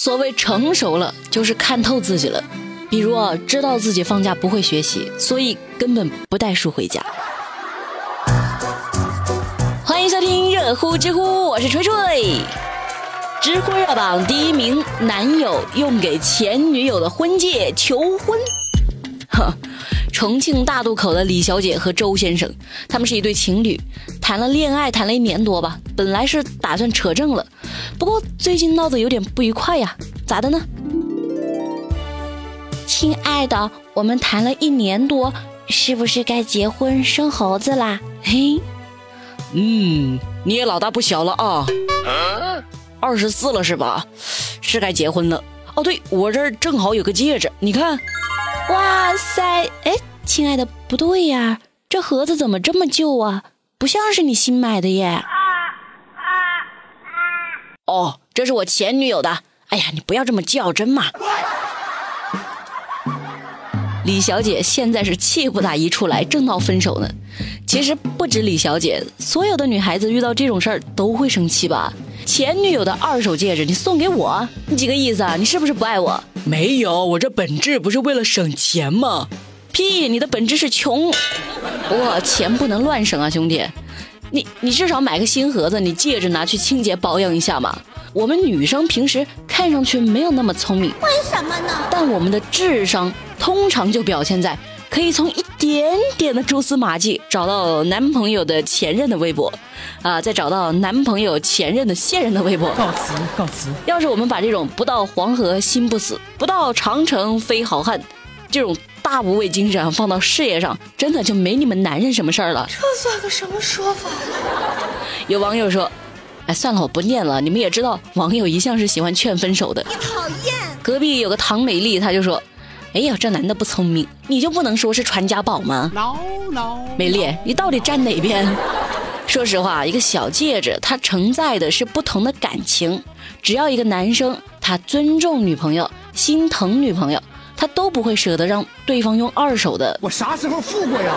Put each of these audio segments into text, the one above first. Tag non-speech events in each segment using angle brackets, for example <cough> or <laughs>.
所谓成熟了，就是看透自己了。比如啊，知道自己放假不会学习，所以根本不带书回家。欢迎收听热乎知乎，我是锤锤。知乎热榜第一名，男友用给前女友的婚戒求婚。呵，重庆大渡口的李小姐和周先生，他们是一对情侣，谈了恋爱谈了一年多吧，本来是打算扯证了，不过最近闹得有点不愉快呀，咋的呢？亲爱的，我们谈了一年多，是不是该结婚生猴子啦？嘿，嗯，你也老大不小了啊，二十四了是吧？是该结婚了。哦，对我这儿正好有个戒指，你看。哇塞，哎，亲爱的，不对呀，这盒子怎么这么旧啊？不像是你新买的耶。哦，这是我前女友的。哎呀，你不要这么较真嘛。李小姐现在是气不打一处来，正闹分手呢。其实不止李小姐，所有的女孩子遇到这种事儿都会生气吧？前女友的二手戒指你送给我，你几个意思啊？你是不是不爱我？没有，我这本质不是为了省钱吗？屁，你的本质是穷。不过钱不能乱省啊，兄弟。你你至少买个新盒子，你戒指拿去清洁保养一下嘛。我们女生平时看上去没有那么聪明，为什么呢？但我们的智商通常就表现在可以从一点点的蛛丝马迹找到男朋友的前任的微博，啊，再找到男朋友前任的现任的微博。告辞，告辞。要是我们把这种不到黄河心不死，不到长城非好汉，这种大无畏精神放到事业上，真的就没你们男人什么事儿了。这算个什么说法？有网友说。哎，算了，我不念了。你们也知道，网友一向是喜欢劝分手的。你讨厌。隔壁有个唐美丽，她就说：“哎呀，这男的不聪明，你就不能说是传家宝吗？” no no。美丽，你到底站哪边？说实话，一个小戒指，它承载的是不同的感情。只要一个男生他尊重女朋友、心疼女朋友，他都不会舍得让对方用二手的。我啥时候付过呀？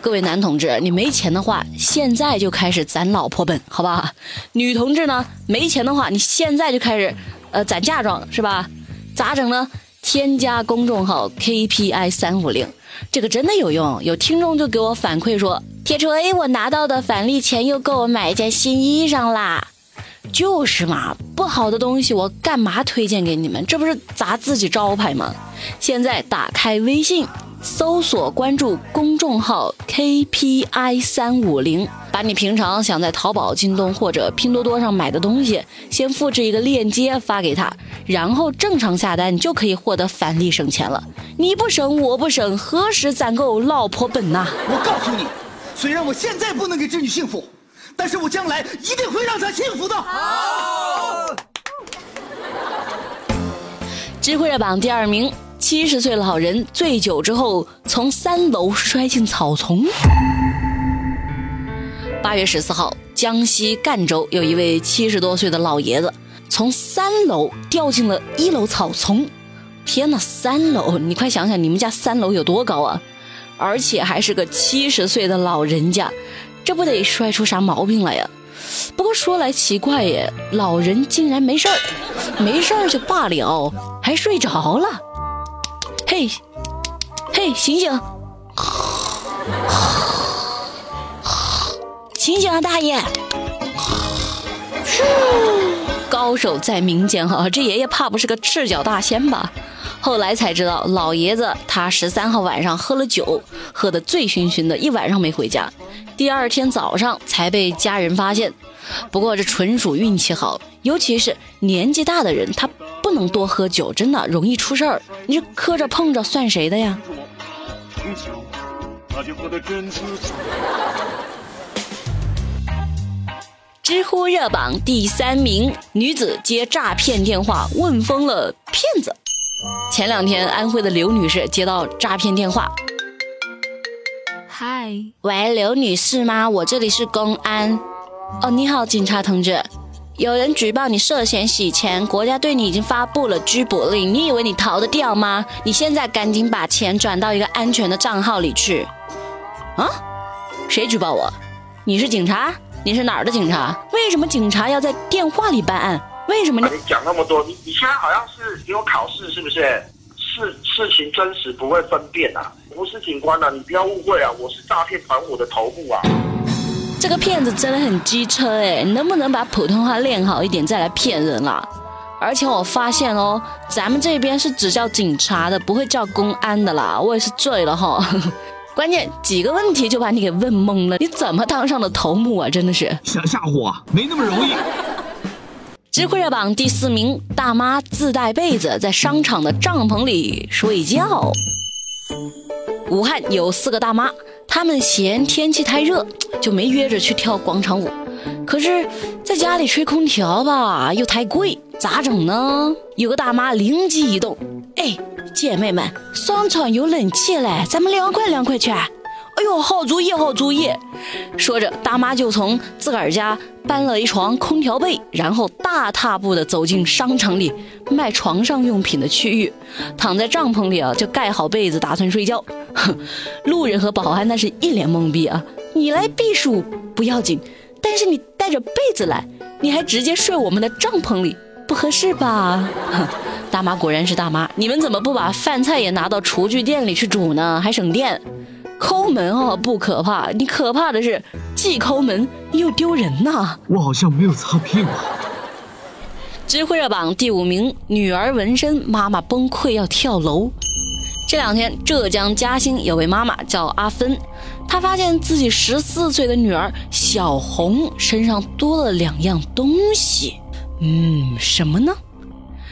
各位男同志，你没钱的话，现在就开始攒老婆本，好吧？女同志呢，没钱的话，你现在就开始，呃，攒嫁妆，是吧？咋整呢？添加公众号 KPI 三五零，这个真的有用。有听众就给我反馈说，铁锤，我拿到的返利钱又够我买一件新衣裳啦。就是嘛，不好的东西我干嘛推荐给你们？这不是砸自己招牌吗？现在打开微信。搜索关注公众号 KPI 三五零，把你平常想在淘宝、京东或者拼多多上买的东西，先复制一个链接发给他，然后正常下单，你就可以获得返利省钱了。你不省，我不省，何时攒够老婆本呐？我告诉你，虽然我现在不能给织女幸福，但是我将来一定会让他幸福的。智慧热榜第二名。七十岁老人醉酒之后从三楼摔进草丛。八月十四号，江西赣州有一位七十多岁的老爷子从三楼掉进了一楼草丛。天哪，三楼！你快想想，你们家三楼有多高啊？而且还是个七十岁的老人家，这不得摔出啥毛病来呀？不过说来奇怪耶，老人竟然没事儿，没事儿就罢了，还睡着了。嘿，嘿，醒醒！醒醒啊，大爷！高手在民间哈，这爷爷怕不是个赤脚大仙吧？后来才知道，老爷子他十三号晚上喝了酒，喝得醉醺醺的，一晚上没回家，第二天早上才被家人发现。不过这纯属运气好，尤其是年纪大的人，他。不能多喝酒，真的容易出事儿。你这磕着碰着算谁的呀？知乎热榜第三名，女子接诈骗电话问疯了骗子。前两天，安徽的刘女士接到诈骗电话。嗨，喂，刘女士吗？我这里是公安。哦，你好，警察同志。有人举报你涉嫌洗钱，国家对你已经发布了拘捕令。你以为你逃得掉吗？你现在赶紧把钱转到一个安全的账号里去。啊？谁举报我？你是警察？你是哪儿的警察？为什么警察要在电话里办案？为什么你讲那么多？你你现在好像是给我考试是不是？事事情真实不会分辨啊！不是警官啊，你不要误会啊！我是诈骗团伙的头目啊！这个骗子真的很机车哎，能不能把普通话练好一点再来骗人啦？而且我发现哦，咱们这边是只叫警察的，不会叫公安的啦。我也是醉了哈，<laughs> 关键几个问题就把你给问懵了，你怎么当上的头目啊？真的是想吓唬我，没那么容易。知乎热榜第四名，大妈自带被子在商场的帐篷里睡觉。武汉有四个大妈，她们嫌天气太热，就没约着去跳广场舞。可是，在家里吹空调吧，又太贵，咋整呢？有个大妈灵机一动，哎，姐妹们，商场有冷气嘞，咱们凉快凉快去。哎呦，好主意，好主意！说着，大妈就从自个儿家搬了一床空调被，然后大踏步地走进商场里卖床上用品的区域，躺在帐篷里啊，就盖好被子，打算睡觉。哼，<laughs> 路人和保安那是一脸懵逼啊！你来避暑不要紧，但是你带着被子来，你还直接睡我们的帐篷里，不合适吧？哼 <laughs> 大妈果然是大妈，你们怎么不把饭菜也拿到厨具店里去煮呢？还省电。抠门哦，不可怕，你可怕的是既抠门又丢人呐！我好像没有擦屁股。知乎热榜第五名，女儿纹身，妈妈崩溃要跳楼。这两天，浙江嘉兴有位妈妈叫阿芬，她发现自己十四岁的女儿小红身上多了两样东西。嗯，什么呢？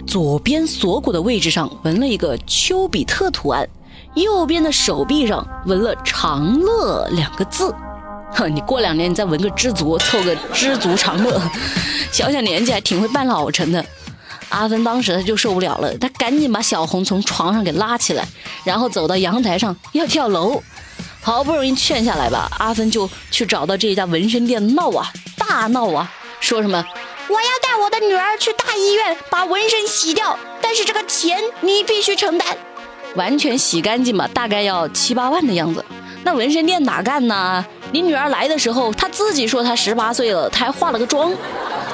左边锁骨的位置上纹了一个丘比特图案。右边的手臂上纹了“长乐”两个字，哼，你过两年你再纹个知足，凑个知足常乐。<laughs> 小小年纪还挺会扮老成的。阿芬当时他就受不了了，他赶紧把小红从床上给拉起来，然后走到阳台上要跳楼。好不容易劝下来吧，阿芬就去找到这家纹身店闹啊，大闹啊，说什么我要带我的女儿去大医院把纹身洗掉，但是这个钱你必须承担。完全洗干净吧，大概要七八万的样子。那纹身店哪干呢？你女儿来的时候，她自己说她十八岁了，她还化了个妆。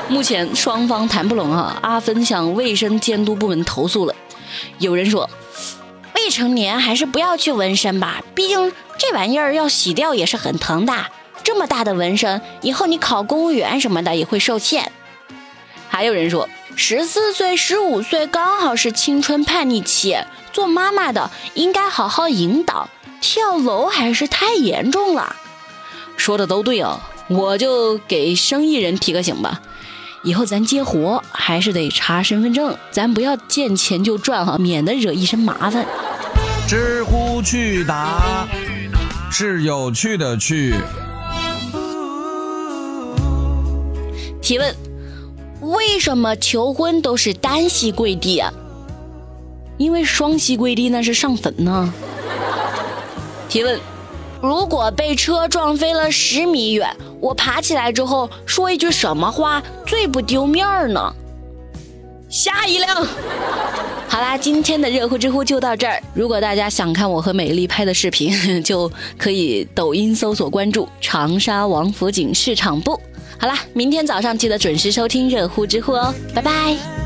目前双方谈不拢啊。阿芬向卫生监督部门投诉了。有人说，未成年还是不要去纹身吧，毕竟这玩意儿要洗掉也是很疼的。这么大的纹身，以后你考公务员什么的也会受限。还有人说，十四岁、十五岁刚好是青春叛逆期。做妈妈的应该好好引导，跳楼还是太严重了。说的都对哦，我就给生意人提个醒吧，以后咱接活还是得查身份证，咱不要见钱就赚哈，免得惹一身麻烦。知乎趣答是有趣的趣。提问：为什么求婚都是单膝跪地啊？因为双膝跪地那是上坟呢。提问：如果被车撞飞了十米远，我爬起来之后说一句什么话最不丢面儿呢？下一辆。好啦，今天的热乎知乎就到这儿。如果大家想看我和美丽拍的视频，<laughs> 就可以抖音搜索关注长沙王府井市场部。好啦，明天早上记得准时收听热乎知乎哦，拜拜。